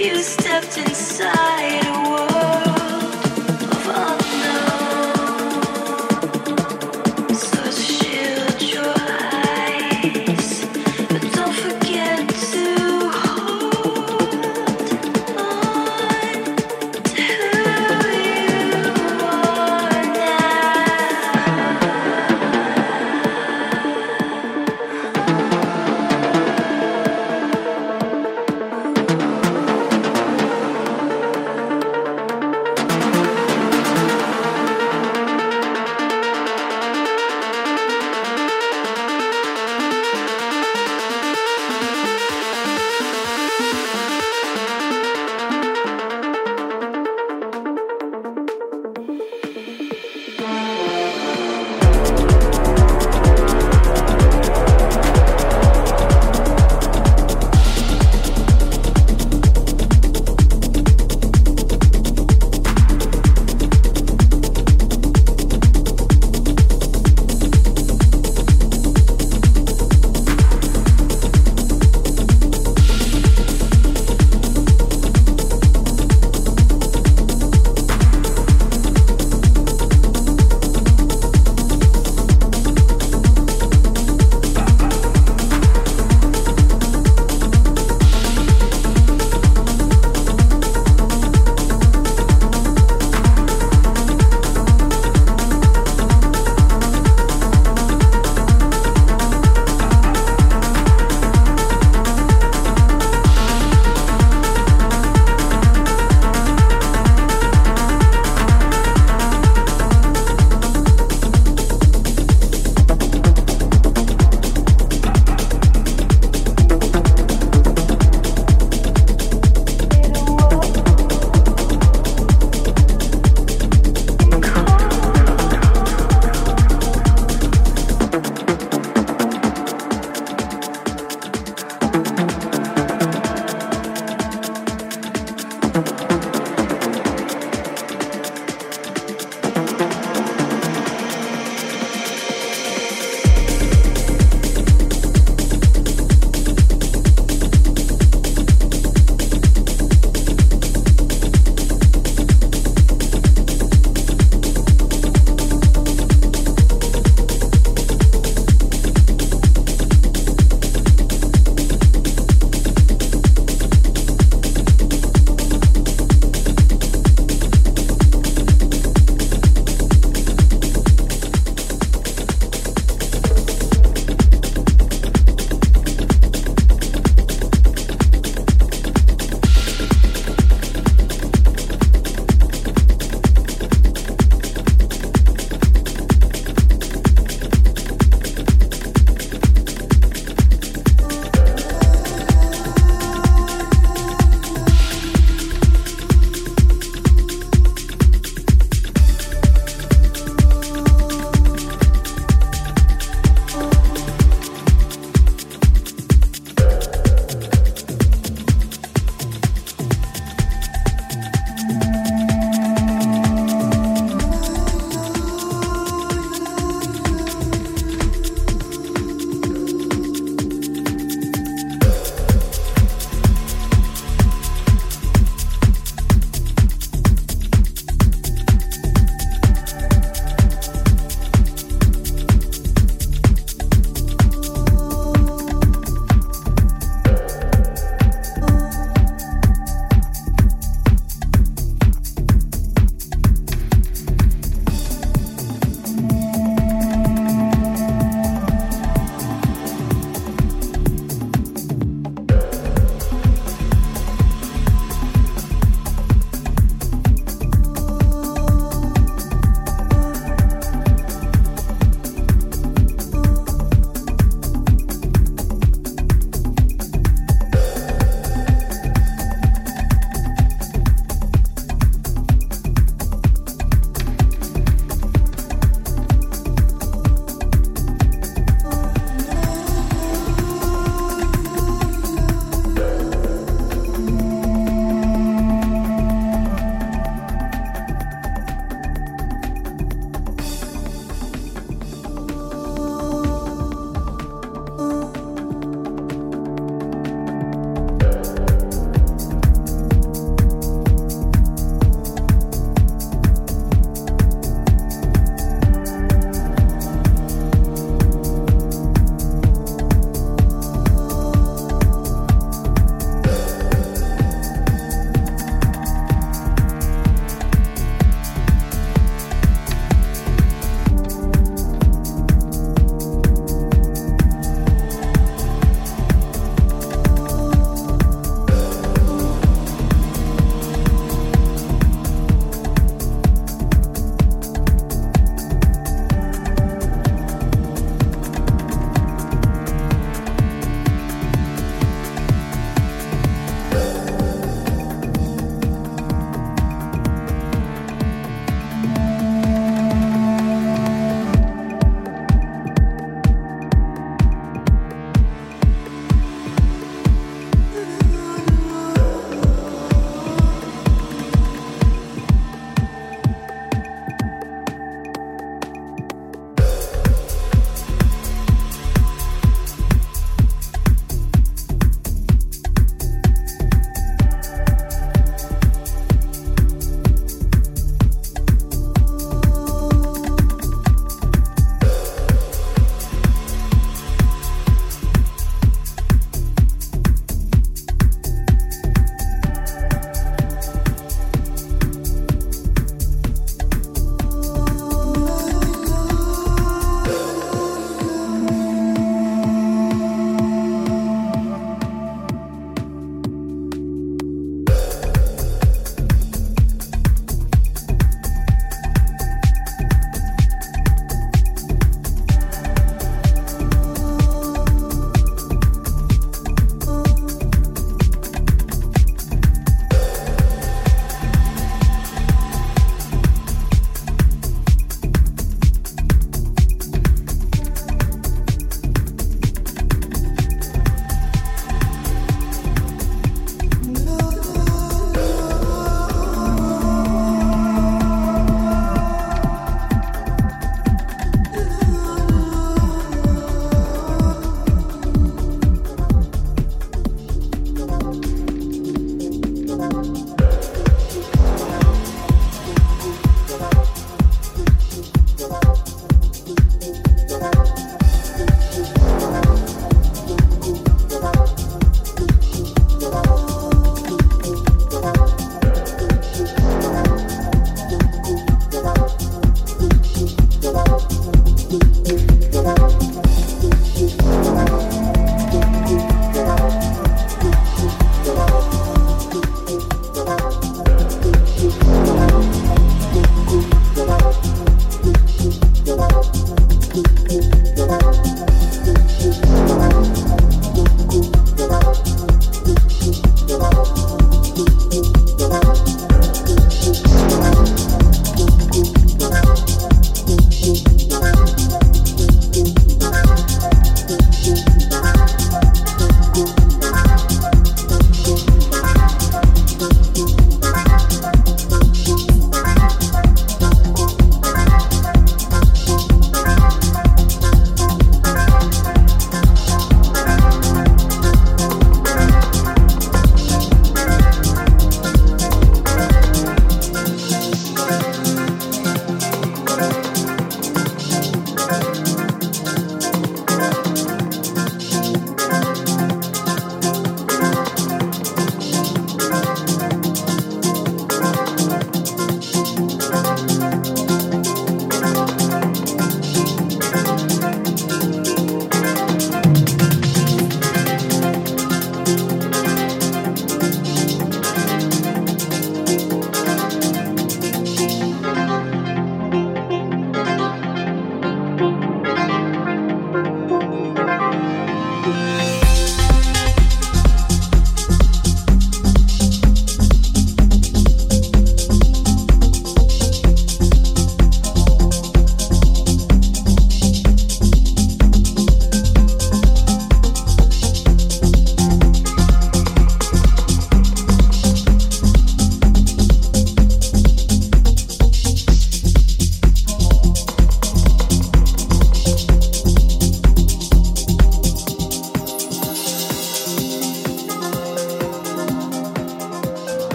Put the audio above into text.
you stepped inside.